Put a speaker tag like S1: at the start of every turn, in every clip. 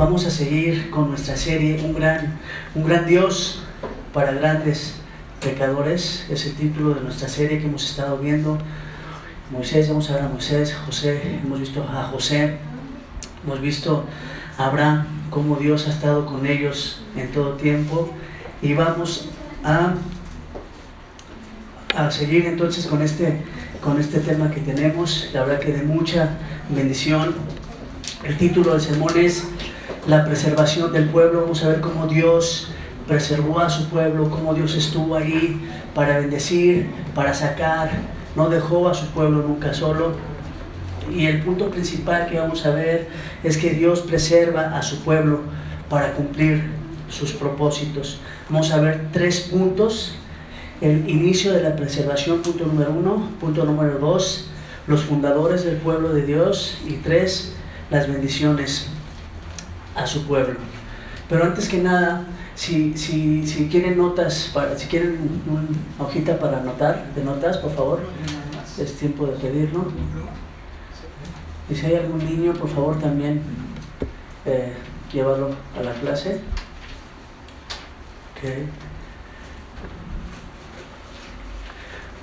S1: Vamos a seguir con nuestra serie Un gran, un gran Dios para grandes pecadores. Es el título de nuestra serie que hemos estado viendo. Moisés, vamos a ver a Moisés, José, hemos visto a José, hemos visto a Abraham, cómo Dios ha estado con ellos en todo tiempo. Y vamos a, a seguir entonces con este, con este tema que tenemos. La verdad que de mucha bendición. El título del sermón es La preservación del pueblo. Vamos a ver cómo Dios preservó a su pueblo, cómo Dios estuvo ahí para bendecir, para sacar, no dejó a su pueblo nunca solo. Y el punto principal que vamos a ver es que Dios preserva a su pueblo para cumplir sus propósitos. Vamos a ver tres puntos. El inicio de la preservación, punto número uno. Punto número dos, los fundadores del pueblo de Dios. Y tres, las bendiciones a su pueblo. Pero antes que nada, si, si, si quieren notas, para, si quieren una hojita para anotar, de notas, por favor, es tiempo de pedirlo. Y si hay algún niño, por favor también eh, a la clase. Okay.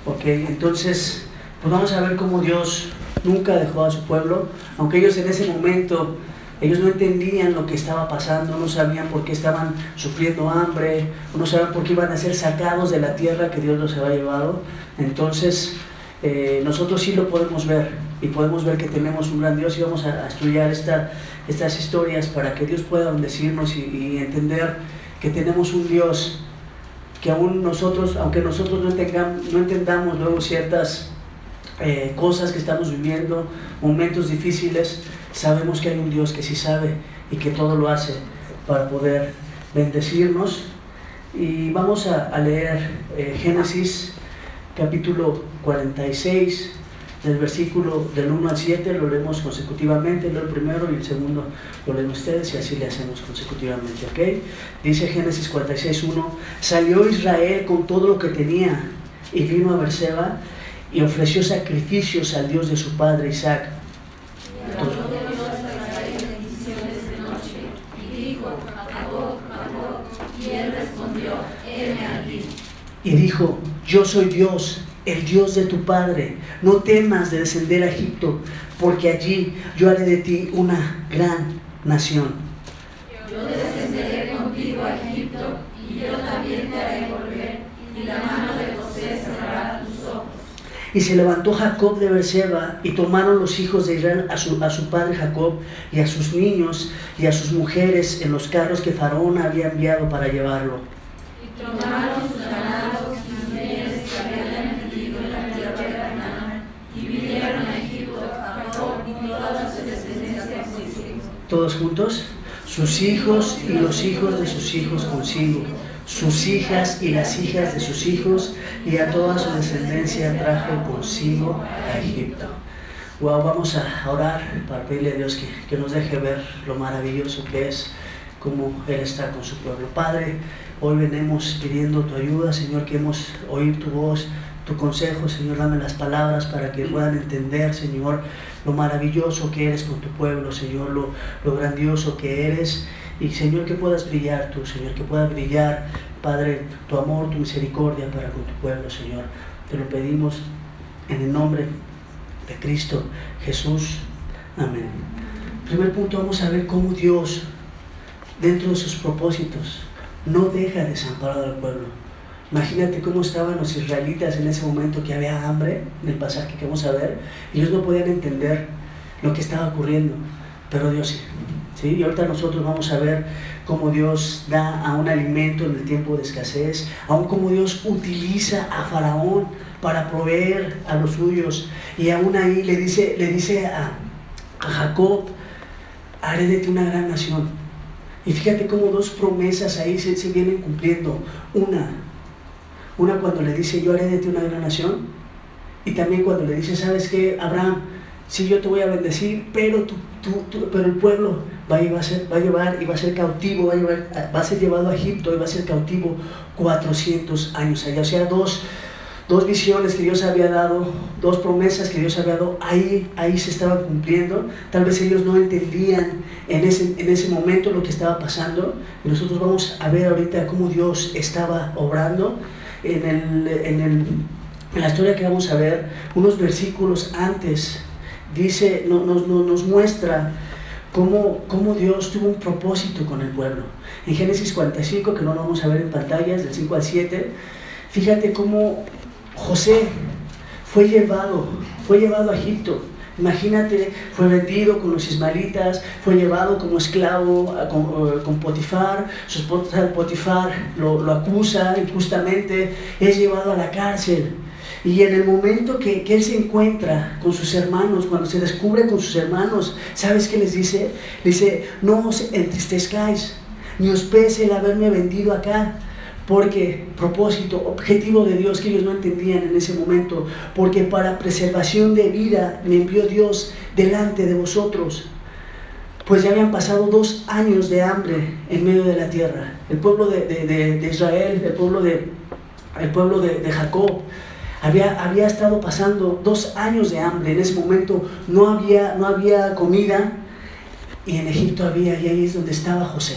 S1: ok, entonces, pues vamos a ver cómo Dios nunca dejó a su pueblo, aunque ellos en ese momento, ellos no entendían lo que estaba pasando, no sabían por qué estaban sufriendo hambre, no sabían por qué iban a ser sacados de la tierra que Dios los había llevado. Entonces, eh, nosotros sí lo podemos ver y podemos ver que tenemos un gran Dios y vamos a, estudiar esta, estas historias para que Dios pueda bendecirnos y, entender que tenemos un Dios que aún nosotros, aunque nosotros no, tengamos, no entendamos luego ciertas eh, cosas que estamos viviendo, momentos difíciles, sabemos que hay un Dios que sí sabe y que todo lo hace para poder bendecirnos. Y vamos a, leer eh, Génesis capítulo 46, del versículo del 1 al 7, lo leemos consecutivamente, leo el primero y el segundo lo leen ustedes y así le hacemos consecutivamente, ¿ok? Dice Génesis 46, 1, salió Israel con todo lo que tenía y vino a Berseba y ofreció sacrificios al Dios de su padre Isaac. Entonces, y dijo, yo soy Dios, el Dios de tu Padre. No temas de descender a Egipto, porque allí yo haré de ti una gran nación.
S2: Yo descenderé contigo a Egipto, y yo también te haré volver, y la mano de José cerrará tus ojos.
S1: Y se levantó Jacob de Berseba, y tomaron los hijos de Israel a su, a su padre Jacob, y a sus niños, y a sus mujeres, en los carros que Faraón había enviado para llevarlo.
S2: Y tomaron sus
S1: Todos juntos, sus hijos y los hijos de sus hijos consigo, sus hijas y las hijas de sus hijos, y a toda su descendencia trajo consigo a Egipto. Wow, vamos a orar para pedirle a Dios que, que nos deje ver lo maravilloso que es como Él está con su pueblo. Padre, hoy venimos pidiendo tu ayuda, Señor, que hemos oír tu voz, tu consejo, Señor, dame las palabras para que puedan entender, Señor, lo maravilloso que eres con tu pueblo, Señor, lo, lo grandioso que eres. Y Señor, que puedas brillar tú, Señor, que pueda brillar, Padre, tu amor, tu misericordia para con tu pueblo, Señor. Te lo pedimos en el nombre de Cristo Jesús. Amén. Primer punto, vamos a ver cómo Dios, dentro de sus propósitos, no deja desamparado al pueblo. Imagínate cómo estaban los israelitas en ese momento que había hambre, en el pasaje que vamos a ver. Ellos no podían entender lo que estaba ocurriendo, pero Dios sí. ¿sí? Y ahorita nosotros vamos a ver cómo Dios da a un alimento en el tiempo de escasez, aún cómo Dios utiliza a Faraón para proveer a los suyos. Y aún ahí le dice, le dice a, a Jacob, haré de ti una gran nación. Y fíjate cómo dos promesas ahí se, se vienen cumpliendo. Una, una cuando le dice, yo haré de ti una gran nación. Y también cuando le dice, ¿sabes qué, Abraham? Sí, yo te voy a bendecir, pero, tú, tú, tú- pero el pueblo va a, va a llevar y va a ser cautivo, va a, llevar- va a ser llevado a Egipto y va a ser cautivo 400 años allá. O sea, dos, dos visiones que Dios había dado, dos promesas que Dios había dado, ahí, ahí se estaban cumpliendo. Tal vez ellos no entendían en ese, en ese momento lo que estaba pasando. Nosotros vamos a ver ahorita cómo Dios estaba obrando en, el, en, el, la historia que vamos a ver, unos versículos antes, dice, nos, nos, nos muestra cómo, cómo Dios tuvo un propósito con el pueblo. En Génesis 45, que no lo vamos a ver en pantallas, del 5 al 7, fíjate cómo José fue llevado, fue llevado a Egipto. Imagínate, fue vendido con los ismaelitas, fue llevado como esclavo con, con, Potifar, su esposa Potifar lo, lo, acusa injustamente, es llevado a la cárcel. Y en el momento que, él se encuentra con sus hermanos, cuando se descubre con sus hermanos, ¿sabes qué les dice? Dice, no os entristezcáis, ni os pese el haberme vendido acá, porque propósito, objetivo de Dios que ellos no entendían en ese momento, porque para preservación de vida me envió Dios delante de vosotros, pues ya habían pasado dos años de hambre en medio de la tierra. El pueblo de, de, de Israel, el pueblo de, el pueblo de, Jacob, había, había estado pasando dos años de hambre. En ese momento no había, no había comida y en Egipto había, y ahí es donde estaba José.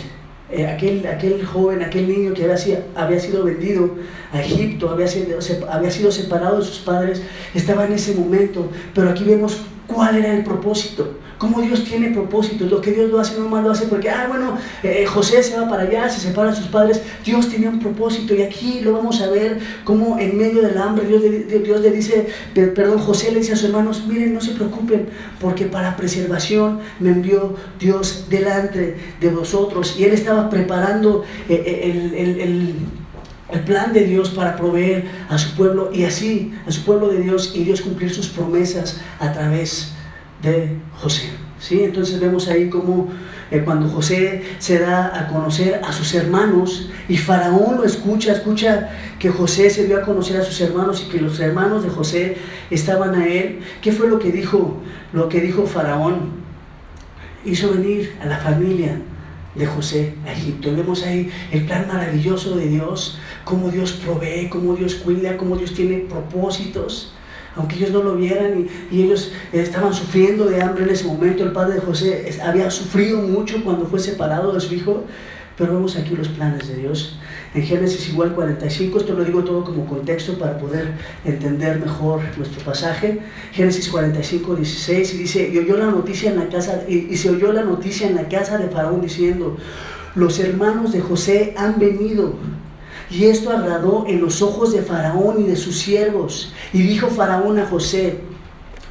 S1: Eh, aquel, aquel joven, aquel niño que había sido, había sido vendido a Egipto, había sido, había sido separado de sus padres, estaba en ese momento. Pero aquí vemos cuál era el propósito, cómo Dios tiene propósitos. Lo que Dios lo hace no mal lo hace porque, ah, bueno, eh, José se va para allá, se separa de sus padres. Dios tenía un propósito y aquí lo vamos a ver cómo en medio del hambre Dios, le dice, perdón, José le dice a sus hermanos, miren, no se preocupen porque para preservación me envió Dios delante de vosotros. Y él estaba preparando eh, el, el, el el plan de Dios para proveer a su pueblo y así a su pueblo de Dios y Dios cumplir sus promesas a través de José. ¿sí? Entonces vemos ahí como eh, cuando José se da a conocer a sus hermanos y Faraón lo escucha, escucha que José se dio a conocer a sus hermanos y que los hermanos de José estaban a él. ¿Qué fue lo que dijo? Lo que dijo Faraón. Hizo venir a la familia de José a Egipto. Vemos ahí el plan maravilloso de Dios, cómo Dios provee, cómo Dios cuida, cómo Dios tiene propósitos. Aunque ellos no lo vieran y, ellos estaban sufriendo de hambre en ese momento, el padre de José había sufrido mucho cuando fue separado de su hijo, pero vemos aquí los planes de Dios. En Génesis igual 45, esto lo digo todo como contexto para poder entender mejor nuestro pasaje. Génesis 45, 16, y dice, y oyó la noticia en la casa, y se oyó la noticia en la casa de Faraón diciendo, los hermanos de José han venido y esto agradó en los ojos de Faraón y de sus siervos. Y dijo Faraón a José,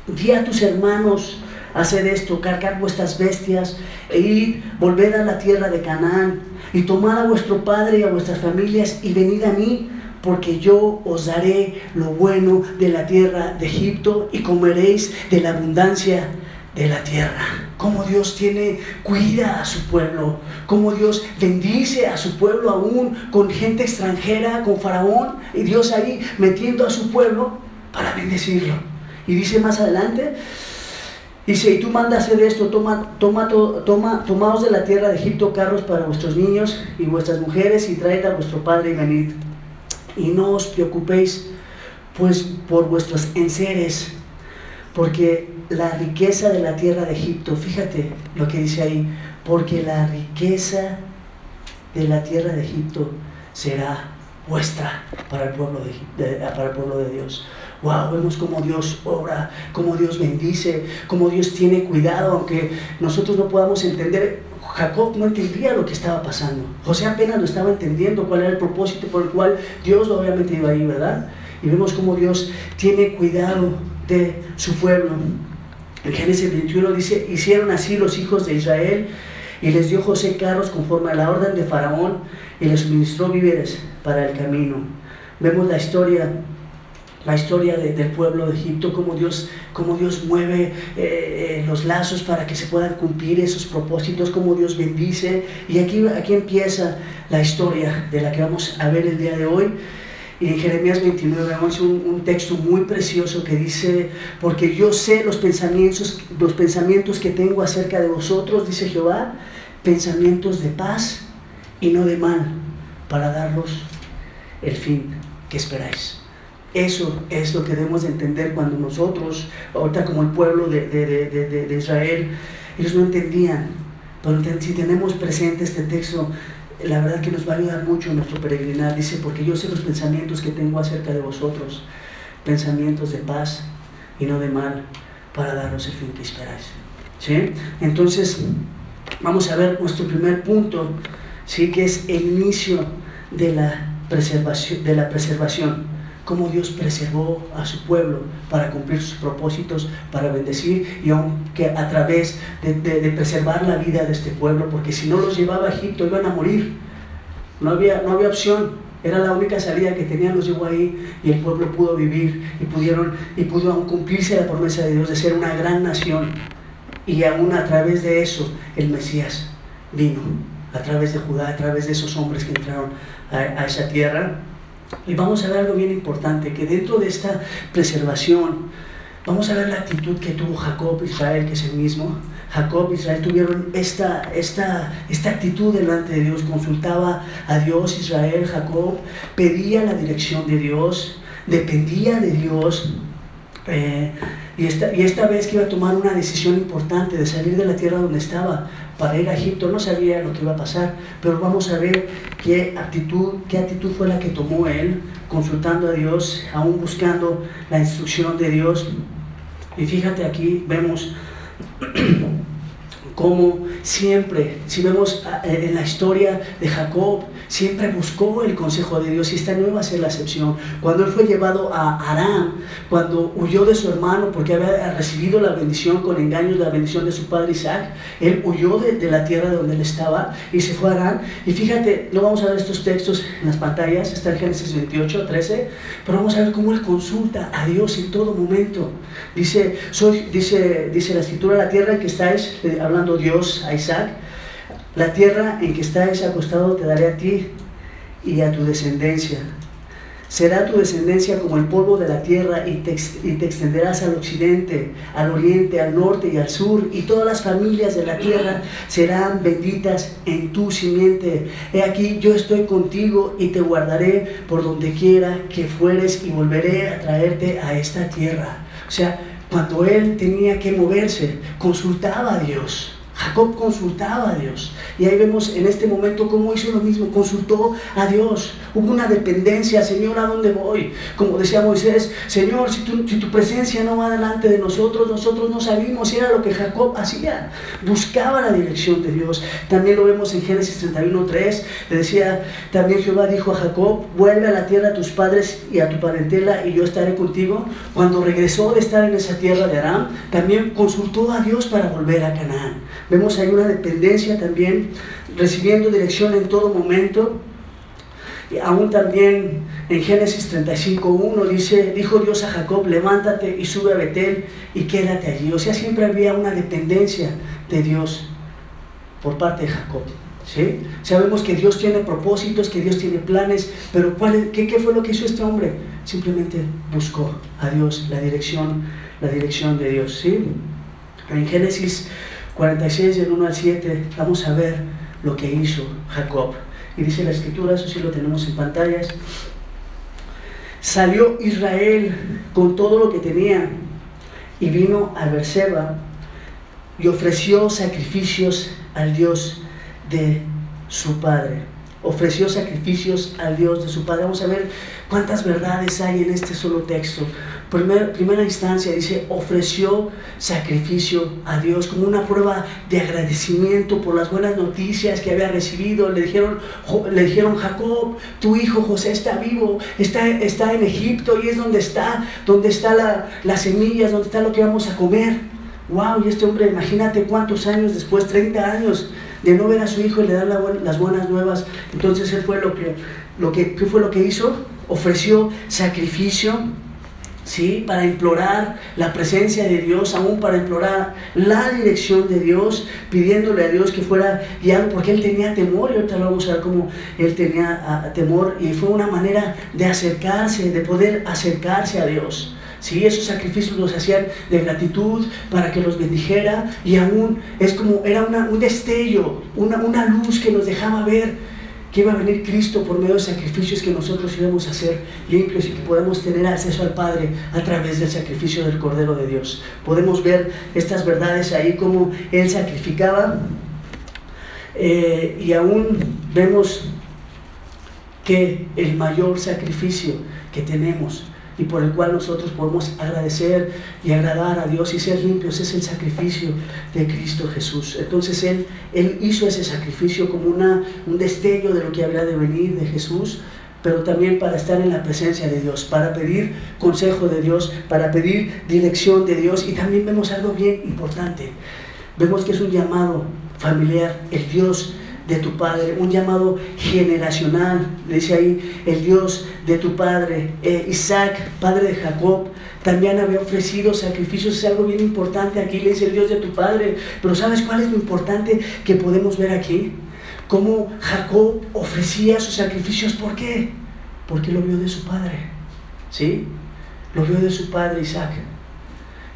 S1: di a tus hermanos hacer esto, cargar vuestras bestias e ir, volver a la tierra de Canaán y tomad a vuestro padre y a vuestras familias y venid a mí, porque yo os daré lo bueno de la tierra de Egipto y comeréis de la abundancia de la tierra. Como Dios tiene, cuida a su pueblo. Como Dios bendice a su pueblo aún con gente extranjera, con Faraón. Y Dios ahí metiendo a su pueblo para bendecirlo. Y dice más adelante, Dice, y tú mandas hacer esto, toma, toma, toma, tomaos de la tierra de Egipto carros para vuestros niños y vuestras mujeres y traed a vuestro padre y venid. Y no os preocupéis pues por vuestros enseres, porque la riqueza de la tierra de Egipto, fíjate lo que dice ahí, porque la riqueza de la tierra de Egipto será vuestra para el pueblo de, para el pueblo de Dios. Wow, vemos cómo Dios obra, cómo Dios bendice, cómo Dios tiene cuidado, aunque nosotros no podamos entender. Jacob no entendía lo que estaba pasando. José apenas lo estaba entendiendo, cuál era el propósito por el cual Dios lo había metido ahí, ¿verdad? Y vemos cómo Dios tiene cuidado de su pueblo. En Génesis 21 dice, hicieron así los hijos de Israel y les dio José carros conforme a la orden de Faraón y les suministró víveres para el camino. Vemos la historia la historia de, del pueblo de Egipto, cómo Dios, cómo Dios mueve eh, eh, los lazos para que se puedan cumplir esos propósitos, cómo Dios bendice. Y aquí, aquí empieza la historia de la que vamos a ver el día de hoy. Y en Jeremías 29 vemos un, texto muy precioso que dice, porque yo sé los pensamientos, los pensamientos que tengo acerca de vosotros, dice Jehová, pensamientos de paz y no de mal, para daros el fin que esperáis. Eso es lo que debemos de entender cuando nosotros, ahorita como el pueblo de, de Israel, ellos no entendían. Pero si tenemos presente este texto, la verdad que nos va a ayudar mucho en nuestro peregrinar. Dice, porque yo sé los pensamientos que tengo acerca de vosotros, pensamientos de paz y no de mal, para daros el fin que esperáis. ¿Sí? Entonces, vamos a ver nuestro primer punto, ¿sí? que es el inicio de la preservación. De la preservación cómo Dios preservó a su pueblo para cumplir sus propósitos, para bendecir y aunque a través de, preservar la vida de este pueblo, porque si no los llevaba a Egipto iban a morir. No había, no había opción, era la única salida que tenían, los llevó ahí y el pueblo pudo vivir y pudieron y pudo aún cumplirse la promesa de Dios de ser una gran nación. Y aún a través de eso el Mesías vino, a través de Judá, a través de esos hombres que entraron a esa tierra y vamos a ver algo bien importante, que dentro de esta preservación, vamos a ver la actitud que tuvo Jacob, Israel, que es el mismo. Jacob, Israel tuvieron esta, esta, esta actitud delante de Dios, consultaba a Dios, Israel, Jacob, pedía la dirección de Dios, dependía de Dios. Eh, y, esta, y esta vez que iba a tomar una decisión importante de salir de la tierra donde estaba, para ir a Egipto, no sabía lo que iba a pasar, pero vamos a ver qué actitud, qué actitud fue la que tomó él, consultando a Dios, aún buscando la instrucción de Dios. Y fíjate aquí, vemos cómo siempre, si vemos eh, en la historia de Jacob, siempre buscó el consejo de Dios y esta no iba a ser la excepción. Cuando él fue llevado a Aram, cuando huyó de su hermano porque había recibido la bendición con engaños, la bendición de su padre Isaac, él huyó de, la tierra donde él estaba y se fue a Aram. Y fíjate, no vamos a ver estos textos en las pantallas, está en Génesis 28, 13, pero vamos a ver cómo él consulta a Dios en todo momento. Dice, soy, dice, dice la escritura, la tierra en que estáis, eh, hablando Dios a Isaac, la tierra en que estáis acostado te daré a ti y a tu descendencia. Será tu descendencia como el polvo de la tierra y te, extenderás al occidente, al oriente, al norte y al sur, y todas las familias de la tierra serán benditas en tu simiente. He aquí, yo estoy contigo y te guardaré por donde quiera que fueres y volveré a traerte a esta tierra. O sea, cuando él tenía que moverse, consultaba a Dios Jacob consultaba a Dios. Y ahí vemos en este momento cómo hizo lo mismo, consultó a Dios. Hubo una dependencia, Señor, ¿a dónde voy? Como decía Moisés, Señor, si tu, si tu presencia no va delante de nosotros, nosotros no salimos. Y era lo que Jacob hacía. Buscaba la dirección de Dios. También lo vemos en Génesis 31.3. Le decía, también Jehová dijo a Jacob, vuelve a la tierra a tus padres y a tu parentela y yo estaré contigo. Cuando regresó de estar en esa tierra de Aram, también consultó a Dios para volver a Canaán. Vemos ahí una dependencia también, recibiendo dirección en todo momento. Y aún también en Génesis 35.1 dice, dijo Dios a Jacob, levántate y sube a Betel y quédate allí. O sea, siempre había una dependencia de Dios por parte de Jacob. ¿sí? Sabemos que Dios tiene propósitos, que Dios tiene planes, pero ¿cuál, qué, ¿qué fue lo que hizo este hombre? Simplemente buscó a Dios, la dirección, la dirección de Dios. ¿sí? En Génesis 46 del 1 al 7 vamos a ver lo que hizo Jacob. Y dice la escritura, eso sí lo tenemos en pantallas. Salió Israel con todo lo que tenía y vino a Berseba y ofreció sacrificios al Dios de su padre. Ofreció sacrificios al Dios de su padre. Vamos a ver cuántas verdades hay en este solo texto primera instancia dice, ofreció sacrificio a Dios como una prueba de agradecimiento por las buenas noticias que había recibido. Le dijeron, le dijeron Jacob, tu hijo José está vivo, está, está en Egipto y es donde está, donde está la, las semillas, donde está lo que vamos a comer. Wow, y este hombre, imagínate cuántos años después, 30 años de no ver a su hijo y le dar las buenas nuevas. Entonces él fue lo que, lo que, ¿qué fue lo que hizo? Ofreció sacrificio ¿sí? Para implorar la presencia de Dios, aún para implorar la dirección de Dios, pidiéndole a Dios que fuera guiado, porque él tenía temor, y ahorita lo vamos a ver cómo él tenía ah, temor, y fue una manera de acercarse, de poder acercarse a Dios. Sí, esos sacrificios los hacían de gratitud para que los bendijera y aún es como era una, un destello, una, una luz que nos dejaba ver que iba a venir Cristo por medio de sacrificios que nosotros íbamos a hacer limpios y que podemos tener acceso al Padre a través del sacrificio del Cordero de Dios. Podemos ver estas verdades ahí como Él sacrificaba eh, y aún vemos que el mayor sacrificio que tenemos y por el cual nosotros podemos agradecer y agradar a Dios y ser limpios es el sacrificio de Cristo Jesús. Entonces Él, él hizo ese sacrificio como una, un destello de lo que habría de venir de Jesús, pero también para estar en la presencia de Dios, para pedir consejo de Dios, para pedir dirección de Dios. Y también vemos algo bien importante. Vemos que es un llamado familiar, el Dios de tu padre, un llamado generacional, dice ahí, el Dios de tu padre, eh, Isaac, padre de Jacob, también había ofrecido sacrificios, es algo bien importante, aquí le dice el Dios de tu padre, pero ¿sabes cuál es lo importante que podemos ver aquí? Cómo Jacob ofrecía sus sacrificios, ¿por qué? Porque lo vio de su padre, ¿sí? Lo vio de su padre Isaac.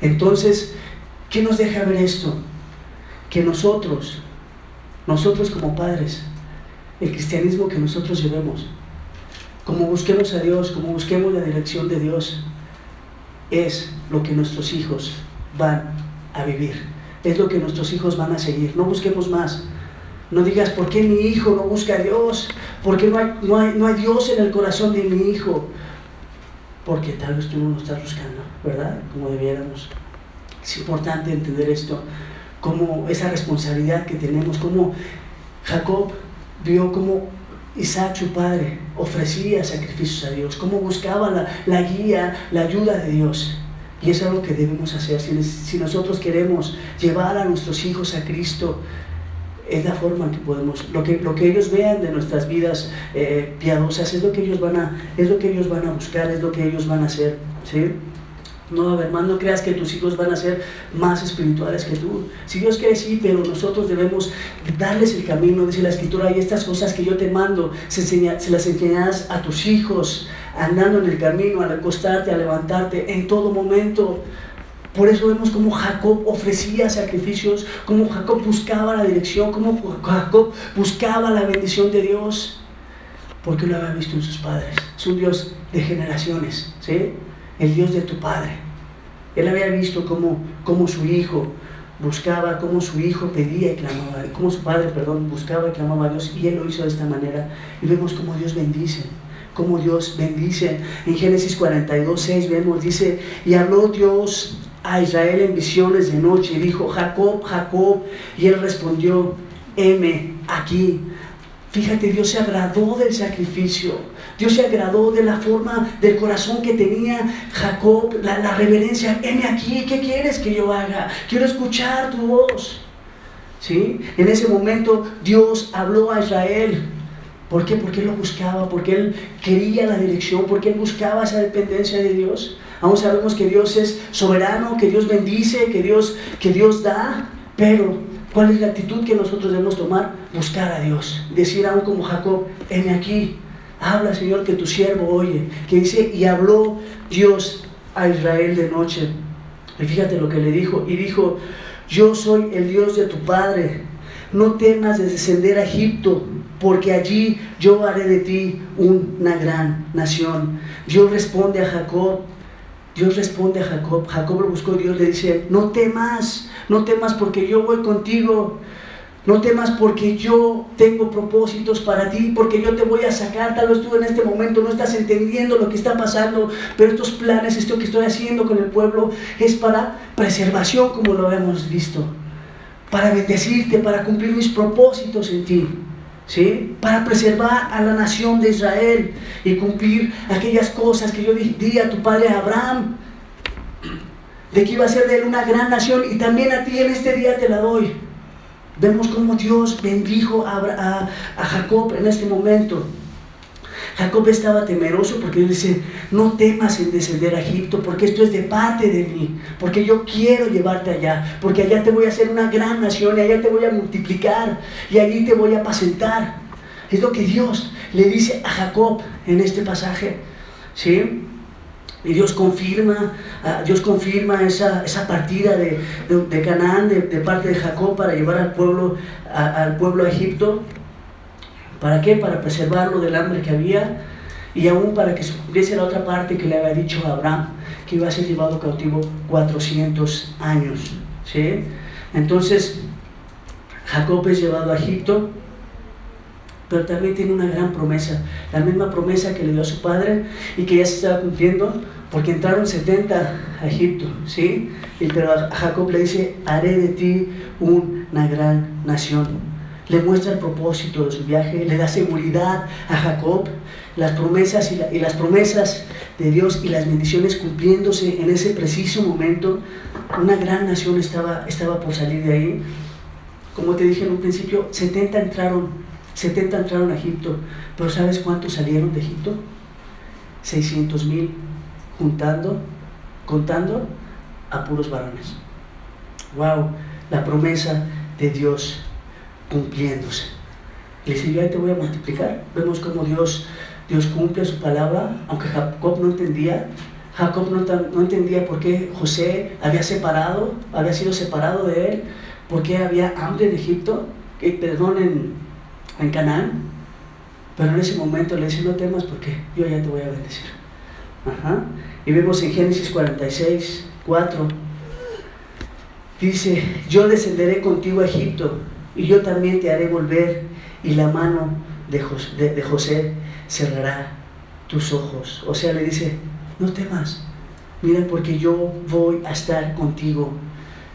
S1: Entonces, ¿qué nos deja ver esto? Que nosotros nosotros como padres, el cristianismo que nosotros llevemos, como busquemos a Dios, como busquemos la dirección de Dios, es lo que nuestros hijos van a vivir, es lo que nuestros hijos van a seguir. No busquemos más. No digas, ¿por qué mi hijo no busca a Dios? ¿Por qué no hay, no hay, no hay Dios en el corazón de mi hijo? Porque tal vez tú no lo estás buscando, ¿verdad? Como debiéramos. Es importante entender esto como esa responsabilidad que tenemos, como Jacob vio como Isaac, su padre, ofrecía sacrificios a Dios, como buscaba la, la guía, la ayuda de Dios. Y eso es algo que debemos hacer. Si, si, nosotros queremos llevar a nuestros hijos a Cristo, es la forma en que podemos, lo que, lo que ellos vean de nuestras vidas eh, piadosas, es lo, que ellos van a, es lo que ellos van a buscar, es lo que ellos van a hacer. ¿sí? No, hermano, no creas que tus hijos van a ser más espirituales que tú. Si Dios quiere, sí, pero nosotros debemos darles el camino, dice la escritura, y estas cosas que yo te mando, se, se las enseñarás a tus hijos, andando en el camino, al acostarte, a levantarte, en todo momento. Por eso vemos cómo Jacob ofrecía sacrificios, cómo Jacob buscaba la dirección, cómo Jacob buscaba la bendición de Dios, porque lo había visto en sus padres. Es un Dios de generaciones, ¿sí? El Dios de tu Padre. Él había visto cómo, cómo su hijo buscaba, cómo su hijo pedía y clamaba, cómo su padre, perdón, buscaba y clamaba a Dios, y él lo hizo de esta manera. Y vemos cómo Dios bendice, cómo Dios bendice. En Génesis 42, 6 vemos, dice, y habló Dios a Israel en visiones de noche, y dijo, Jacob, Jacob, y él respondió, heme aquí. Fíjate, Dios se agradó del sacrificio. Dios se agradó de la forma del corazón que tenía Jacob, la, reverencia. Heme aquí, ¿qué quieres que yo haga? Quiero escuchar tu voz. ¿Sí? En ese momento Dios habló a Israel. ¿Por qué? Porque él lo buscaba, porque él quería la dirección, porque él buscaba esa dependencia de Dios. Aún sabemos que Dios es soberano, que Dios bendice, que Dios, que Dios da, pero ¿Cuál es la actitud que nosotros debemos tomar? Buscar a Dios. Decir aún como Jacob, heme aquí, habla Señor que tu siervo oye. Que dice, y habló Dios a Israel de noche. Y fíjate lo que le dijo. Y dijo, yo soy el Dios de tu Padre. No temas de descender a Egipto, porque allí yo haré de ti una gran nación. Dios responde a Jacob. Dios responde a Jacob. Jacob lo buscó. Dios le dice, no temas no temas porque yo voy contigo. No temas porque yo tengo propósitos para ti, porque yo te voy a sacar. Tal vez tú en este momento no estás entendiendo lo que está pasando, pero estos planes, esto que estoy haciendo con el pueblo, es para preservación, como lo hemos visto. Para bendecirte, para cumplir mis propósitos en ti. ¿Sí? Para preservar a la nación de Israel y cumplir aquellas cosas que yo di a tu padre Abraham de que iba a ser de él una gran nación y también a ti en este día te la doy. Vemos cómo Dios bendijo a, Jacob en este momento. Jacob estaba temeroso porque él dice, no temas en descender a Egipto, porque esto es de parte de mí, porque yo quiero llevarte allá, porque allá te voy a hacer una gran nación y allá te voy a multiplicar y allí te voy a apacentar. Es lo que Dios le dice a Jacob en este pasaje. ¿Sí? Y Dios confirma, ah, Dios confirma esa, esa partida de, de, Canaán de, parte de Jacob para llevar al pueblo, al pueblo a Egipto, ¿Para qué? Para preservarlo del hambre que había y aún para que se cumpliese la otra parte que le había dicho a Abraham, que iba a ser llevado cautivo 400 años. ¿sí? Entonces, Jacob es llevado a Egipto, pero también tiene una gran promesa, la misma promesa que le dio a su padre y que ya se estaba cumpliendo, porque entraron 70 a Egipto, ¿sí? Y, pero a Jacob le dice, haré de ti una gran nación. Le muestra el propósito de su viaje, le da seguridad a Jacob, las promesas y, las promesas de Dios y las bendiciones cumpliéndose en ese preciso momento. Una gran nación estaba, estaba por salir de ahí. Como te dije en un principio, 70 entraron, 70 entraron a Egipto, pero ¿sabes cuántos salieron de Egipto? 600 mil, juntando, contando a puros varones. ¡Wow! La promesa de Dios cumpliéndose. Le dice, yo ahí te voy a multiplicar. Vemos cómo Dios Dios cumple su palabra, aunque Jacob no entendía. Jacob no, entendía por qué José había separado, había sido separado de él, por qué había hambre en Egipto, perdón, en, Canaán. Pero en ese momento le dice, no temas porque yo ya te voy a bendecir. Y vemos en Génesis 46, 4, dice, yo descenderé contigo a Egipto y yo también te haré volver y la mano de, de José cerrará tus ojos. O sea, le dice, no temas, mira porque yo voy a estar contigo.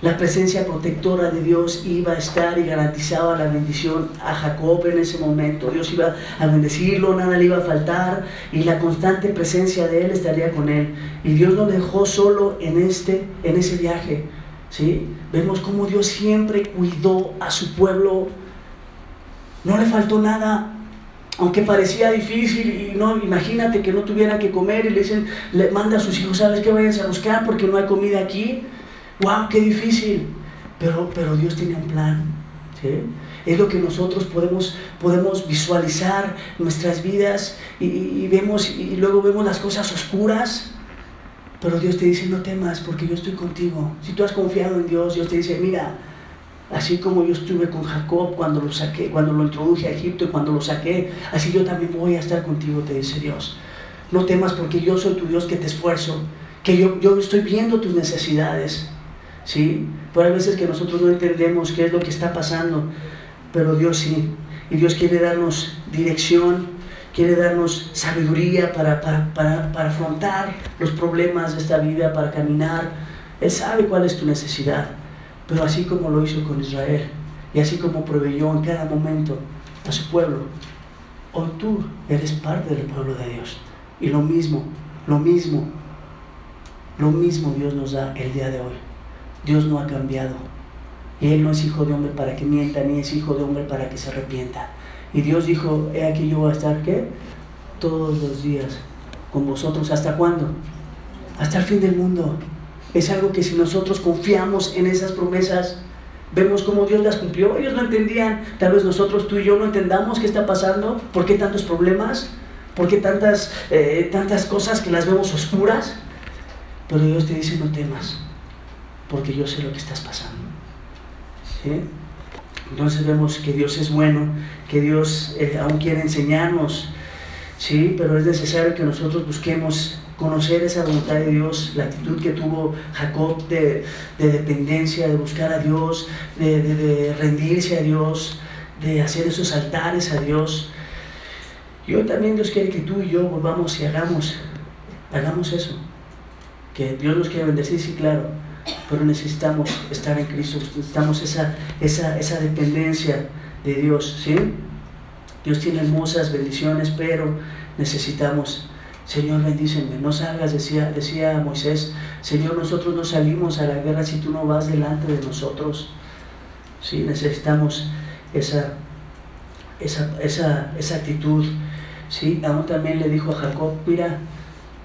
S1: La presencia protectora de Dios iba a estar y garantizaba la bendición a Jacob en ese momento. Dios iba a bendecirlo, nada le iba a faltar y la constante presencia de Él estaría con Él. Y Dios lo dejó solo en, este, en ese viaje. ¿sí? Vemos cómo Dios siempre cuidó a su pueblo. No le faltó nada aunque parecía difícil y no, imagínate que no tuviera que comer y le dicen, le manda a sus hijos, ¿sabes qué? Vayan a buscar porque no hay comida aquí. ¡Wow! ¡Qué difícil! Pero, pero Dios tiene un plan. ¿sí? Es lo que nosotros podemos, podemos visualizar nuestras vidas y, vemos, y luego vemos las cosas oscuras. Pero Dios te dice, no temas porque yo estoy contigo. Si tú has confiado en Dios, Dios te dice, mira, Así como yo estuve con Jacob cuando lo saqué, cuando lo introduje a Egipto y cuando lo saqué, así yo también voy a estar contigo, te dice Dios. No temas porque yo soy tu Dios que te esfuerzo, que yo, yo estoy viendo tus necesidades. ¿Sí? Pero hay veces que nosotros no entendemos qué es lo que está pasando, pero Dios sí. Y Dios quiere darnos dirección, quiere darnos sabiduría para, para, para, para afrontar los problemas de esta vida, para caminar. Él sabe cuál es tu necesidad. Pero así como lo hizo con Israel y así como proveyó en cada momento a su pueblo, hoy tú eres parte del pueblo de Dios. Y lo mismo, lo mismo, lo mismo Dios nos da el día de hoy. Dios no ha cambiado. Él no es hijo de hombre para que mienta, ni es hijo de hombre para que se arrepienta. Y Dios dijo, he aquí yo voy a estar, ¿qué? Todos los días con vosotros. ¿Hasta cuándo? Hasta el fin del mundo. Es algo que si nosotros confiamos en esas promesas, vemos cómo Dios las cumplió. Ellos no entendían, tal vez nosotros, tú y yo, no entendamos qué está pasando, por qué tantos problemas, por qué tantas, eh, tantas cosas que las vemos oscuras. Pero Dios te dice, no temas, porque yo sé lo que estás pasando. Entonces vemos que Dios es bueno, que Dios eh, aún quiere enseñarnos, ¿sí? pero es necesario que nosotros busquemos conocer esa voluntad de Dios, la actitud que tuvo Jacob de, dependencia, de buscar a Dios, de, rendirse a Dios, de hacer esos altares a Dios. Y hoy también Dios quiere que tú y yo volvamos y hagamos, hagamos eso. Que Dios nos quiere bendecir, sí, claro, pero necesitamos estar en Cristo, necesitamos esa, esa, esa dependencia de Dios, ¿sí? Dios tiene hermosas bendiciones, pero necesitamos Señor, bendíceme, no salgas, decía, decía Moisés, Señor, nosotros no salimos a la guerra si tú no vas delante de nosotros. Sí, necesitamos esa, esa, esa, esa actitud. Sí, aún también le dijo a Jacob, mira,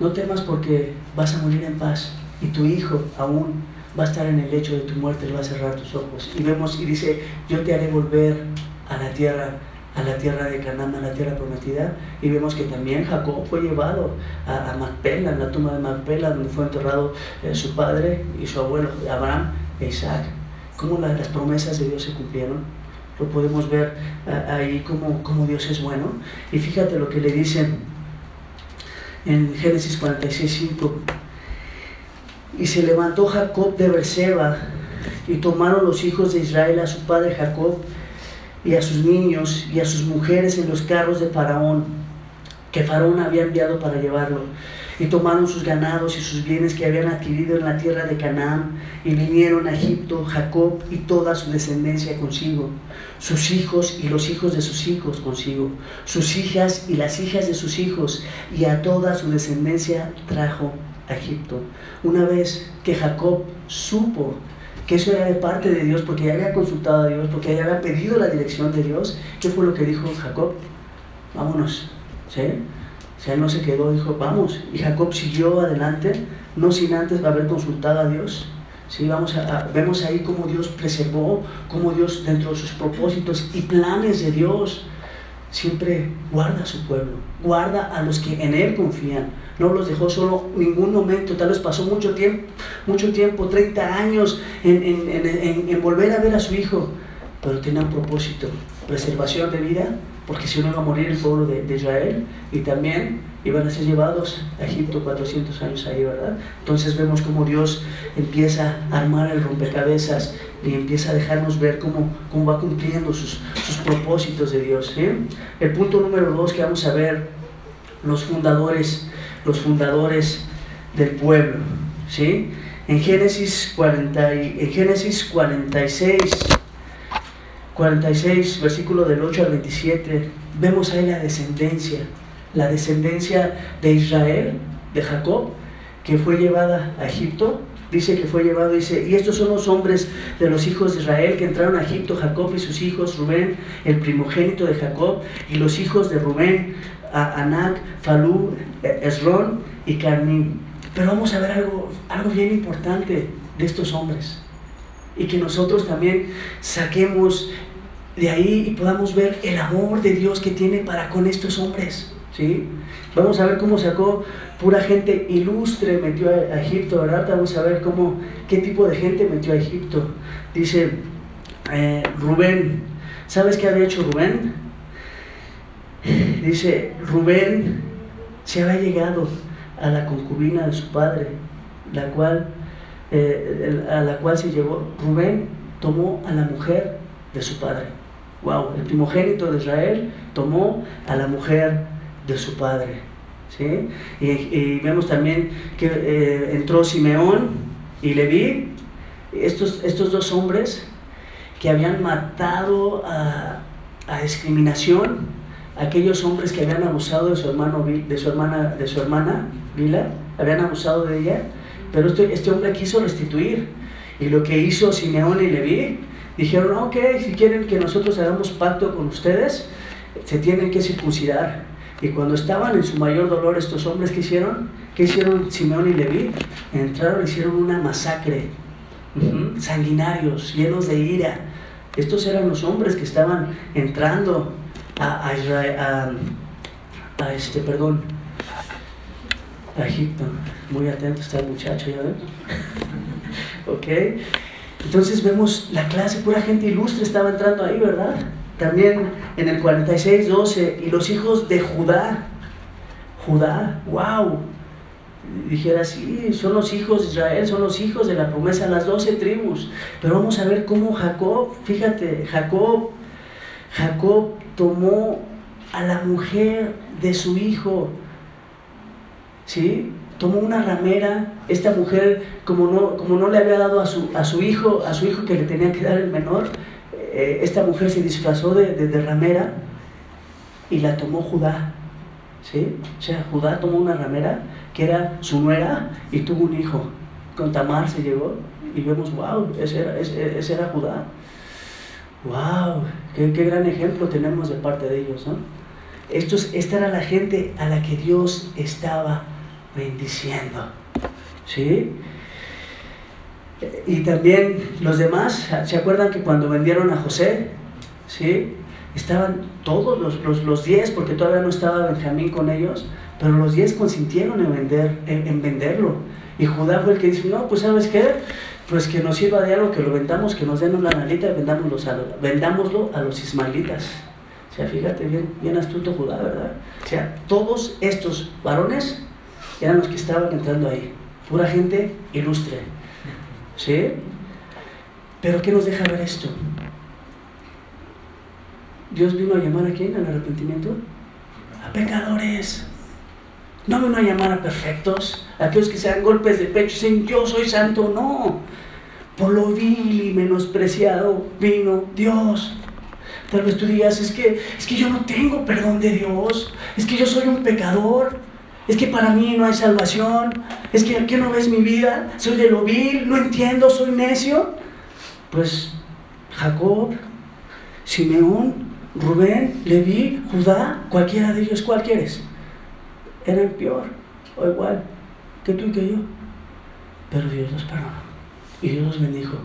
S1: no temas porque vas a morir en paz y tu hijo aún va a estar en el lecho de tu muerte, le va a cerrar tus ojos. Y vemos y dice, yo te haré volver a la tierra a la tierra de Canaán, a la tierra prometida, y vemos que también Jacob fue llevado a, a Macpela, en la tumba de Macpela, donde fue enterrado eh, su padre y su abuelo, Abraham e Isaac. ¿Cómo las promesas de Dios se cumplieron? lo podemos ver ahí como, como Dios es bueno. Y fíjate lo que le dicen en Génesis 46, 5. Y se levantó Jacob de Berseba y tomaron los hijos de Israel a su padre Jacob y a sus niños y a sus mujeres en los carros de Faraón, que Faraón había enviado para llevarlo. Y tomaron sus ganados y sus bienes que habían adquirido en la tierra de Canaán y vinieron a Egipto, Jacob y toda su descendencia consigo, sus hijos y los hijos de sus hijos consigo, sus hijas y las hijas de sus hijos, y a toda su descendencia trajo a Egipto. Una vez que Jacob supo que eso era de parte de Dios, porque ya había consultado a Dios, porque ya había pedido la dirección de Dios, ¿qué fue lo que dijo Jacob? Vámonos, ¿sí? O sea, él no se quedó, dijo, vamos. Y Jacob siguió adelante, no sin antes haber consultado a Dios. ¿Sí? Vamos a, vemos ahí cómo Dios preservó, cómo Dios dentro de sus propósitos y planes de Dios siempre guarda a su pueblo, guarda a los que en Él confían. No los dejó solo ningún momento, tal vez pasó mucho tiempo, mucho tiempo, 30 años en, en, en, volver a ver a su hijo, pero tenía un propósito, preservación de vida, porque si no iba a morir el pueblo de, de, Israel y también iban a ser llevados a Egipto 400 años ahí, ¿verdad? Entonces vemos cómo Dios empieza a armar el rompecabezas y empieza a dejarnos ver cómo, cómo va cumpliendo sus, sus propósitos de Dios. ¿sí? El punto número dos que vamos a ver, los fundadores, los fundadores del pueblo. ¿sí? En Génesis, 40, en Génesis 46 46, versículo del 8 al 27, vemos ahí la descendencia, la descendencia de Israel, de Jacob, que fue llevada a Egipto. Dice que fue llevado, dice, y estos son los hombres de los hijos de Israel que entraron a Egipto, Jacob y sus hijos, Rubén, el primogénito de Jacob, y los hijos de Rubén, Anac, Falú, Esrón y Carmín. Pero vamos a ver algo, algo bien importante de estos hombres y que nosotros también saquemos de ahí y podamos ver el amor de Dios que tiene para con estos hombres. ¿Sí? Vamos a ver cómo sacó pura gente ilustre, metió a, Egipto, ¿verdad? Vamos a ver cómo, qué tipo de gente metió a Egipto. Dice eh, Rubén, ¿sabes qué había hecho Rubén? Dice, Rubén se había llegado a la concubina de su padre, la cual eh, a la cual se llevó, Rubén tomó a la mujer de su padre. Wow, el primogénito de Israel tomó a la mujer de su padre. ¿sí? Y, vemos también que eh, entró Simeón y Leví, estos, estos dos hombres que habían matado a, a discriminación aquellos hombres que habían abusado de su hermano de su hermana de su hermana Vila habían abusado de ella pero este, este hombre quiso restituir. Y lo que hizo Simeón y Leví, dijeron, ok, si quieren que nosotros hagamos pacto con ustedes, se tienen que circuncidar. Y cuando estaban en su mayor dolor estos hombres, ¿qué hicieron? ¿Qué hicieron Simeón y Leví? Entraron y hicieron una masacre. Sanguinarios, llenos de ira. Estos eran los hombres que estaban entrando a, Israel, a, este, perdón, a Egipto. Muy atento está el muchacho, ¿ya ven? Entonces vemos la clase, pura gente ilustre estaba entrando ahí, ¿verdad? También en el 46, 12, y los hijos de Judá. Judá, wow. Dijera, sí, son los hijos de Israel, son los hijos de la promesa, las doce tribus. Pero vamos a ver cómo Jacob, fíjate, Jacob, Jacob tomó a la mujer de su hijo ¿sí? Tomó una ramera, esta mujer, como no, como no le había dado a su, a su hijo, a su hijo que le tenía que dar el menor, eh, esta mujer se disfrazó de, de, ramera y la tomó Judá. ¿sí? O sea, Judá tomó una ramera que era su nuera y tuvo un hijo. Con Tamar se llegó y vemos, wow, ese era, ese, era Judá. ¡Wow! Qué, qué, gran ejemplo tenemos de parte de ellos, ¿no? Estos, esta era la gente a la que Dios estaba bendiciendo. ¿Sí? Y también los demás, ¿se acuerdan que cuando vendieron a José? ¿Sí? Estaban todos los, los, diez, porque todavía no estaba Benjamín con ellos, pero los diez consintieron en, vender, en, venderlo. Y Judá fue el que dice, no, pues sabes qué, pues que nos sirva de algo, que lo vendamos, que nos den una analita y vendámoslo a, vendámoslo a los ismaelitas. O sea, fíjate bien, bien astuto Judá, ¿verdad? O sea, todos estos varones eran los que estaban entrando ahí. Pura gente ilustre. ¿Sí? Pero ¿qué nos deja ver esto? Dios vino a llamar a quién al arrepentimiento? A pecadores. No vino a llamar a perfectos, a aquellos que sean golpes de pecho y dicen yo soy santo, no. Por lo vil y menospreciado vino Dios. Tal vez tú digas, es que, es que yo no tengo perdón de Dios, es que yo soy un pecador, es que para mí no hay salvación, es que ¿qué no ves mi vida? Soy de lo vil, no entiendo, soy necio. Pues Jacob, Simeón, Rubén, Leví, Judá, cualquiera de ellos, ¿cuál quieres? eran peor o igual que tú y que yo. Pero Dios los perdonó y Dios los bendijo.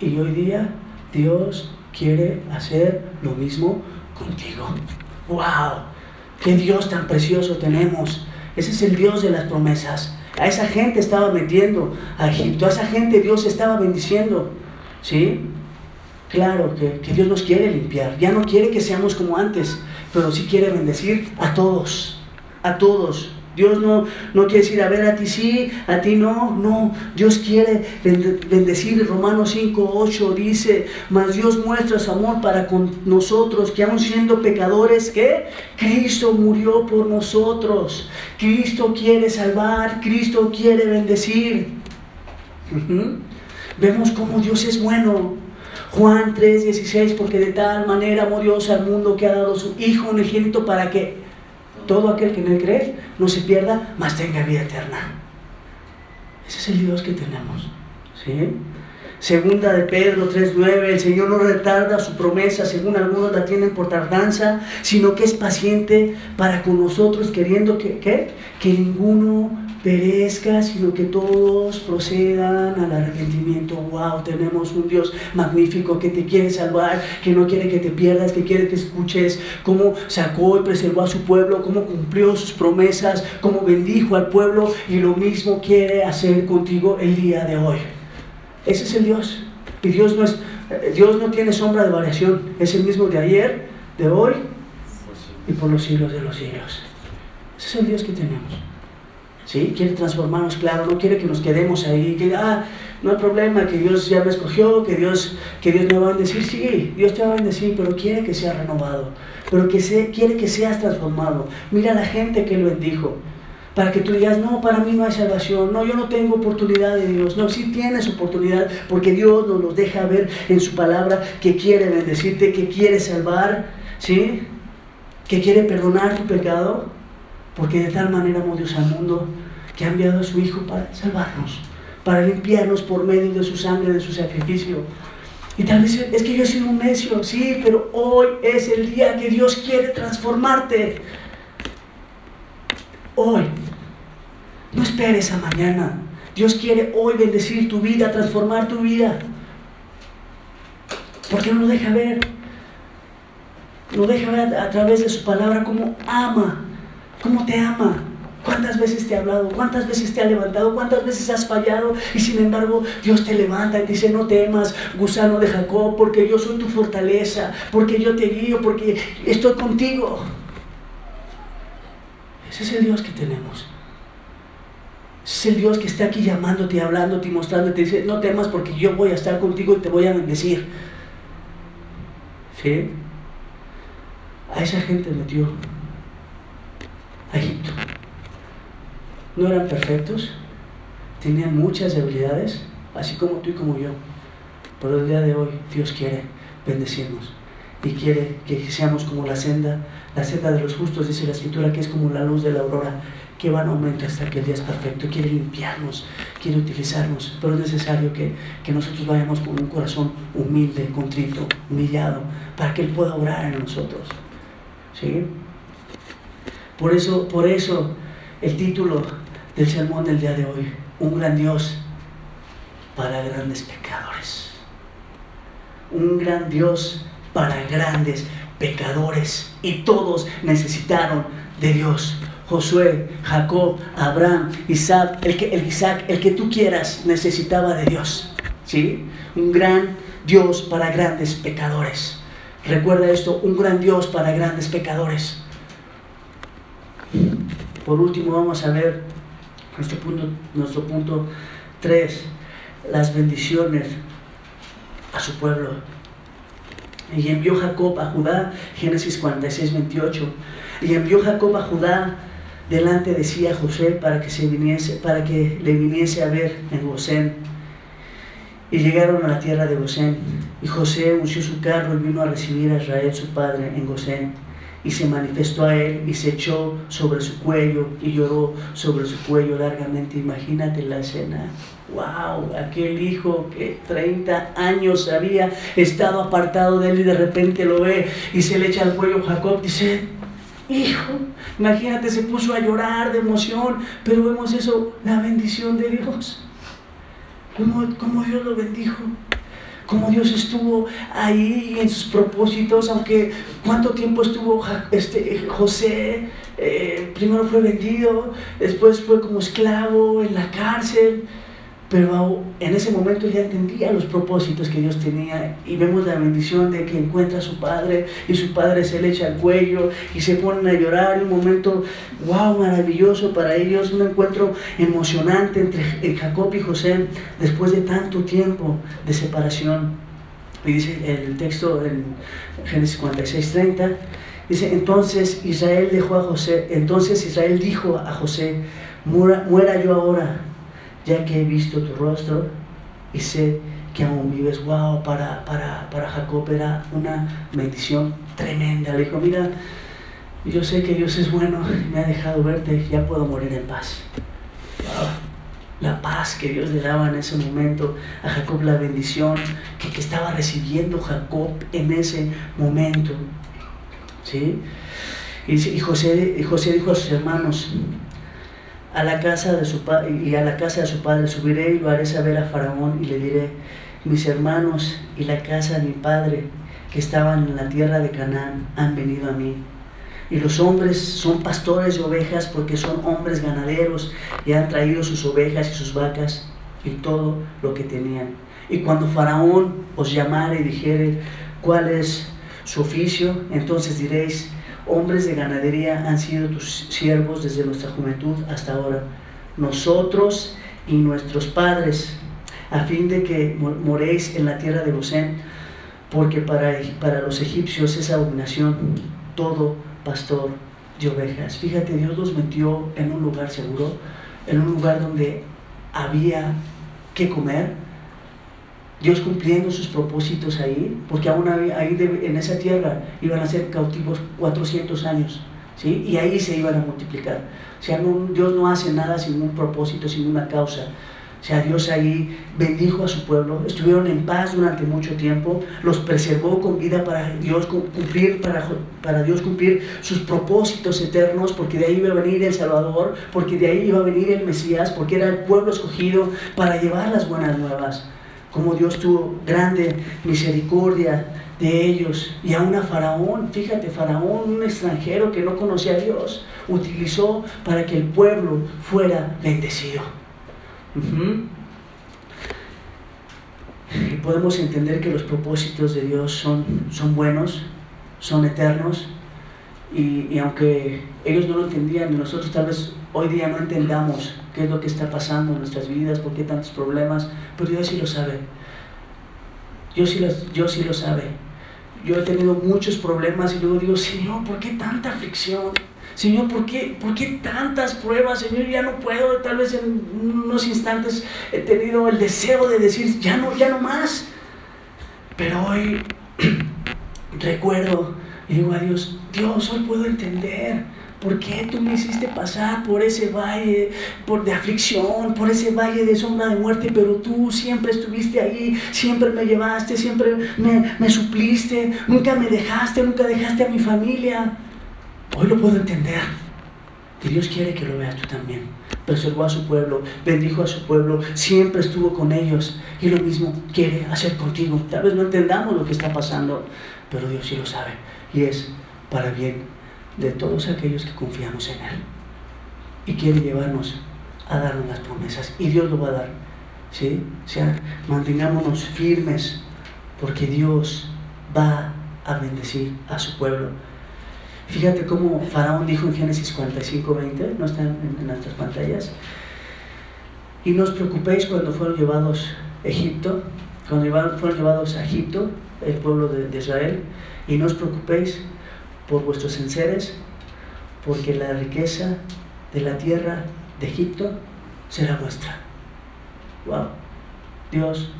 S1: Y hoy día Dios quiere hacer lo mismo contigo. ¡Wow! ¡Qué Dios tan precioso tenemos! Ese es el Dios de las promesas. A esa gente estaba metiendo a Egipto, a esa gente Dios estaba bendiciendo. ¿Sí? Claro que, que Dios nos quiere limpiar. Ya no quiere que seamos como antes, pero sí quiere bendecir a todos a todos. Dios no, no quiere decir, a ver, a ti sí, a ti no, no. Dios quiere bendecir. Romanos 5, 8 dice, mas Dios muestra su amor para con nosotros, que aun siendo pecadores, que Cristo murió por nosotros. Cristo quiere salvar, Cristo quiere bendecir. Vemos cómo Dios es bueno. Juan 3, 16, porque de tal manera amó Dios al mundo que ha dado su Hijo unigénito para que todo aquel que en él cree no se pierda, mas tenga vida eterna. Ese es el Dios que tenemos. ¿sí? Segunda de Pedro 3.9, el Señor no retarda su promesa, según algunos la tienen por tardanza, sino que es paciente para con nosotros, queriendo que, que ninguno perezca, sino que todos procedan al arrepentimiento. Wow, tenemos un Dios magnífico que te quiere salvar, que no quiere que te pierdas, que quiere que escuches cómo sacó y preservó a su pueblo, cómo cumplió sus promesas, cómo bendijo al pueblo y lo mismo quiere hacer contigo el día de hoy. Ese es el Dios. Y Dios no, es, Dios no tiene sombra de variación, es el mismo de ayer, de hoy y por los siglos de los siglos. Ese es el Dios que tenemos. ¿Sí? Quiere transformarnos, claro, no quiere que nos quedemos ahí, que, ah, no hay problema, que Dios ya me escogió, que Dios, que Dios me va a bendecir, sí, Dios te va a bendecir, pero quiere que seas renovado, pero que se, quiere que seas transformado. Mira a la gente que Él bendijo, para que tú digas, no, para mí no hay salvación, no, yo no tengo oportunidad de Dios, no, sí tienes oportunidad, porque Dios nos los deja ver en su palabra que quiere bendecirte, que quiere salvar, ¿sí? Que quiere perdonar tu pecado, porque de tal manera amó Dios al mundo que ha enviado a su Hijo para salvarnos, para limpiarnos por medio de su sangre, de su sacrificio. Y tal vez es que yo he sido un necio, sí, pero hoy es el día que Dios quiere transformarte. Hoy. No esperes a mañana. Dios quiere hoy bendecir tu vida, transformar tu vida. Porque no lo deja ver. Lo deja ver a, través de su palabra como ama ¿Cómo te ama? ¿Cuántas veces te ha hablado? ¿Cuántas veces te ha levantado? ¿Cuántas veces has fallado? Y sin embargo, Dios te levanta y dice, no temas, gusano de Jacob, porque yo soy tu fortaleza, porque yo te guío, porque estoy contigo. Ese es el Dios que tenemos. Es el Dios que está aquí llamándote, hablándote y mostrándote. Dice, no temas porque yo voy a estar contigo y te voy a bendecir. ¿Sí? A esa gente metió a Egipto. No eran perfectos, tenían muchas debilidades, así como tú y como yo. Pero el día de hoy Dios quiere bendecirnos y quiere que seamos como la senda, la senda de los justos, dice la escritura, que es como la luz de la aurora, que va en aumento hasta que el día es perfecto. Quiere limpiarnos, quiere utilizarnos, pero es necesario que, que nosotros vayamos con un corazón humilde, contrito, humillado, para que Él pueda obrar en nosotros. ¿Sí? Por eso, por eso el título del sermón del día de hoy, un gran Dios para grandes pecadores. Un gran Dios para grandes pecadores. Y todos necesitaron de Dios. Josué, Jacob, Abraham, Isaac, el que, el Isaac, el que tú quieras, necesitaba de Dios. ¿sí? Un gran Dios para grandes pecadores. Recuerda esto, un gran Dios para grandes pecadores. Por último, vamos a ver nuestro punto, nuestro punto 3, las bendiciones a su pueblo. Y envió Jacob a Judá, Génesis 46, 28. Y envió Jacob a Judá delante de sí a José para que, se viniese, para que le viniese a ver en Gosén. Y llegaron a la tierra de Gosén. Y José unció su carro y vino a recibir a Israel su padre en Gosén. Y se manifestó a él y se echó sobre su cuello y lloró sobre su cuello largamente. Imagínate la escena. ¡Wow! Aquel hijo que 30 años había estado apartado de él y de repente lo ve y se le echa al cuello. Jacob dice, hijo, imagínate, se puso a llorar de emoción, pero vemos eso, la bendición de Dios. ¿Cómo, cómo Dios lo bendijo? Cómo Dios estuvo ahí en sus propósitos, aunque cuánto tiempo estuvo este, José, eh, primero fue vendido, después fue como esclavo en la cárcel, pero en ese momento ya entendía los propósitos que Dios tenía y vemos la bendición de que encuentra a su padre y su padre se le echa al cuello y se ponen a llorar, un momento, wow, maravilloso para ellos, un encuentro emocionante entre Jacob y José después de tanto tiempo de separación. Y dice el texto en Génesis 46, 30, dice, entonces Israel dejó a José, entonces Israel dijo a José, muera yo ahora ya que he visto tu rostro y sé que aún vives. Wow, para, para, para Jacob era una bendición tremenda. Le dijo, mira, yo sé que Dios es bueno, me ha dejado verte, ya puedo morir en paz. La paz que Dios le daba en ese momento a Jacob, la bendición que, que estaba recibiendo Jacob en ese momento. ¿Sí? Y, José, y José dijo a sus hermanos, a la casa de su y a la casa de su padre subiré y lo haré saber a Faraón y le diré, mis hermanos y la casa de mi padre que estaban en la tierra de Canaán han venido a mí. Y los hombres son pastores de ovejas porque son hombres ganaderos y han traído sus ovejas y sus vacas y todo lo que tenían. Y cuando Faraón os llamare y dijere cuál es su oficio, entonces diréis, hombres de ganadería han sido tus siervos desde nuestra juventud hasta ahora, nosotros y nuestros padres, a fin de que moréis en la tierra de Gosén, porque para, para los egipcios es abominación todo pastor de ovejas. Fíjate, Dios los metió en un lugar seguro, en un lugar donde había que comer, Dios cumpliendo sus propósitos ahí, porque aún ahí en esa tierra iban a ser cautivos 400 años, ¿sí? Y ahí se iban a multiplicar. O sea, Dios no hace nada sin un propósito, sin una causa. O sea, Dios ahí bendijo a su pueblo, estuvieron en paz durante mucho tiempo, los preservó con vida para Dios cumplir, para, para Dios cumplir sus propósitos eternos, porque de ahí iba a venir el Salvador, porque de ahí iba a venir el Mesías, porque era el pueblo escogido para llevar las buenas nuevas como Dios tuvo grande misericordia de ellos. Y aún a Faraón, fíjate, Faraón, un extranjero que no conocía a Dios, utilizó para que el pueblo fuera bendecido. Y podemos entender que los propósitos de Dios son, son buenos, son eternos, y, y aunque ellos no lo entendían, nosotros tal vez hoy día no entendamos qué es lo que está pasando en nuestras vidas, por qué tantos problemas, pero Dios sí lo sabe. Dios sí lo, yo sí lo sabe. Yo he tenido muchos problemas y luego digo, Señor, ¿por qué tanta aflicción? Señor, ¿por qué, ¿por qué tantas pruebas? Señor, ya no puedo. Tal vez en unos instantes he tenido el deseo de decir, ya no, ya no más. Pero hoy recuerdo y digo a Dios, Dios, hoy puedo entender ¿Por qué tú me hiciste pasar por ese valle por de aflicción, por ese valle de sombra de muerte? Pero tú siempre estuviste ahí, siempre me llevaste, siempre me, me supliste, nunca me dejaste, nunca dejaste a mi familia. Hoy lo puedo entender. Que Dios quiere que lo veas tú también. Preservó a su pueblo, bendijo a su pueblo, siempre estuvo con ellos y lo mismo quiere hacer contigo. Tal vez no entendamos lo que está pasando, pero Dios sí lo sabe y es para bien de todos aquellos que confiamos en Él. Y quiere llevarnos a darnos las promesas. Y Dios lo va a dar. ¿sí? O sea, mantengámonos firmes porque Dios va a bendecir a su pueblo. Fíjate cómo Faraón dijo en Génesis 45, 20, no están en, nuestras pantallas. Y no os preocupéis cuando fueron llevados a Egipto, cuando fueron llevados a Egipto, el pueblo de, de Israel, y no os preocupéis por vuestros enseres, porque la riqueza de la tierra de Egipto será vuestra. Wow. Dios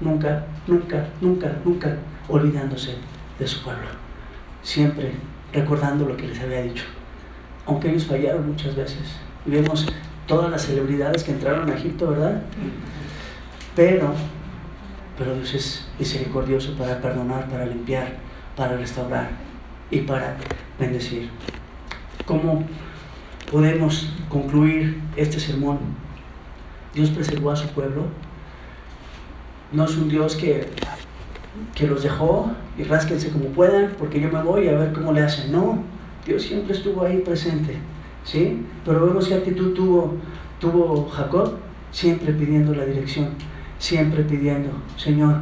S1: nunca, nunca, nunca, nunca olvidándose de su pueblo. Siempre recordando lo que les había dicho. Aunque ellos fallaron muchas veces. Vemos todas las celebridades que entraron a Egipto, ¿verdad? Pero, pero Dios es misericordioso para perdonar, para limpiar, para restaurar y para bendecir. ¿Cómo podemos concluir este sermón? Dios preservó a su pueblo. No es un Dios que, que los dejó y rásquense como puedan porque yo me voy a ver cómo le hacen. No, Dios siempre estuvo ahí presente. ¿sí? Pero vemos qué actitud tuvo, tuvo Jacob, siempre pidiendo la dirección, siempre pidiendo, Señor,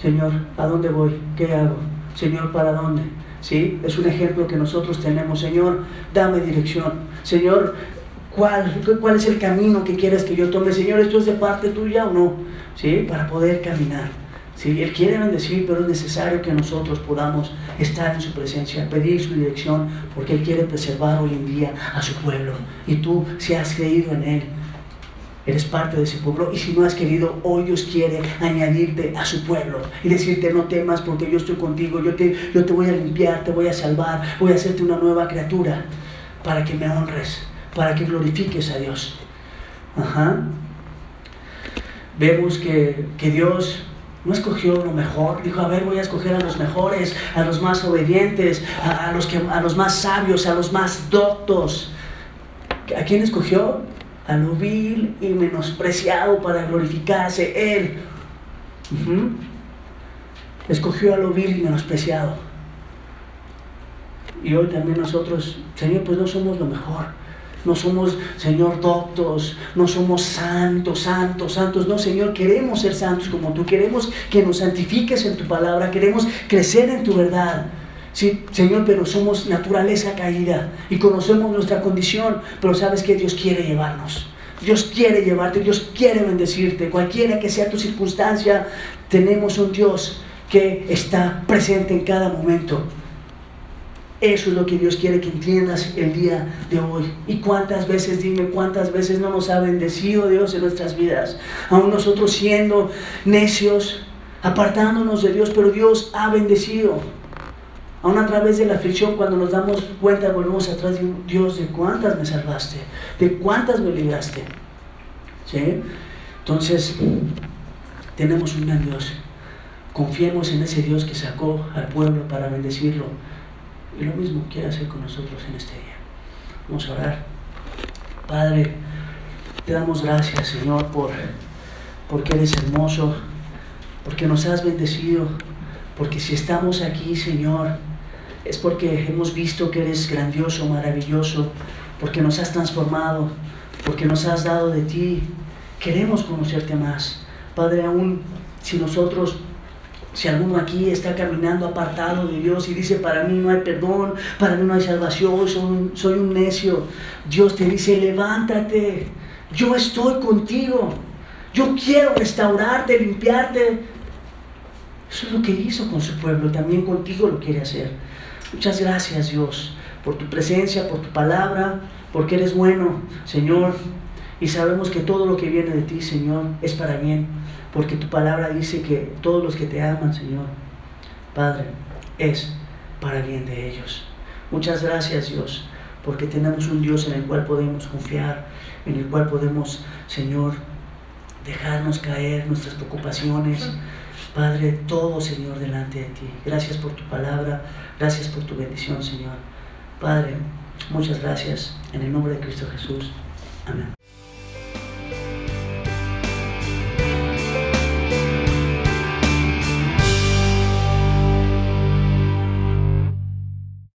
S1: Señor, ¿a dónde voy? ¿Qué hago? Señor, ¿para dónde? ¿Sí? Es un ejemplo que nosotros tenemos. Señor, dame dirección. Señor, ¿cuál, ¿cuál es el camino que quieres que yo tome? Señor, ¿esto es de parte tuya o no? ¿Sí? Para poder caminar. ¿Sí? Él quiere bendecir, pero es necesario que nosotros podamos estar en su presencia, pedir su dirección, porque Él quiere preservar hoy en día a su pueblo. Y tú, si has creído en Él, eres parte de ese pueblo. Y si no has querido, hoy Dios quiere añadirte a su pueblo y decirte, no temas porque yo estoy contigo, yo te, yo te voy a limpiar, te voy a salvar, voy a hacerte una nueva criatura para que me honres, para que glorifiques a Dios. Ajá. Vemos que, Dios no escogió lo mejor, dijo, a ver, voy a escoger a los mejores, a los más obedientes, a, los, que, a los más sabios, a los más doctos. ¿A quién escogió? A lo vil y menospreciado para glorificarse Él. Escogió a lo vil y menospreciado. Y hoy también nosotros, Señor, pues no somos lo mejor. No somos, Señor, doctos, no somos santos, santos, santos. No, Señor, queremos ser santos como tú. Queremos que nos santifiques en tu palabra. Queremos crecer en tu verdad. Sí, Señor, pero somos naturaleza caída y conocemos nuestra condición, pero sabes que Dios quiere llevarnos. Dios quiere llevarte, Dios quiere bendecirte. Cualquiera que sea tu circunstancia, tenemos un Dios que está presente en cada momento. Eso es lo que Dios quiere que entiendas el día de hoy. Y cuántas veces, dime, cuántas veces no nos ha bendecido Dios en nuestras vidas. Aún nosotros siendo necios, apartándonos de Dios, pero Dios ha bendecido. Aún a través de la aflicción, cuando nos damos cuenta, volvemos atrás y Dios, ¿de cuántas me salvaste? ¿De cuántas me libraste? ¿Sí? Entonces, tenemos un gran Dios. Confiemos en ese Dios que sacó al pueblo para bendecirlo. Y lo mismo quiere hacer con nosotros en este día. Vamos a orar. Padre, te damos gracias, Señor, por porque eres hermoso, porque nos has bendecido, porque si estamos aquí, Señor, es porque hemos visto que eres grandioso, maravilloso, porque nos has transformado, porque nos has dado de ti. Queremos conocerte más. Padre, aún si nosotros, si alguno aquí está caminando apartado de Dios y dice, para mí no hay perdón, para mí no hay salvación, soy, soy un necio, Dios te dice, levántate, yo estoy contigo, yo quiero restaurarte, limpiarte. Eso es lo que hizo con su pueblo, también contigo lo quiere hacer. Muchas gracias Dios por tu presencia, por tu palabra, porque eres bueno, Señor. Y sabemos que todo lo que viene de ti, Señor, es para bien, porque tu palabra dice que todos los que te aman, Señor, Padre, es para bien de ellos. Muchas gracias Dios, porque tenemos un Dios en el cual podemos confiar, en el cual podemos, Señor, dejarnos caer nuestras preocupaciones. Padre, todo, Señor, delante de ti. Gracias por tu palabra. Gracias por tu bendición, Señor. Padre, muchas gracias. En el nombre de Cristo Jesús. Amén.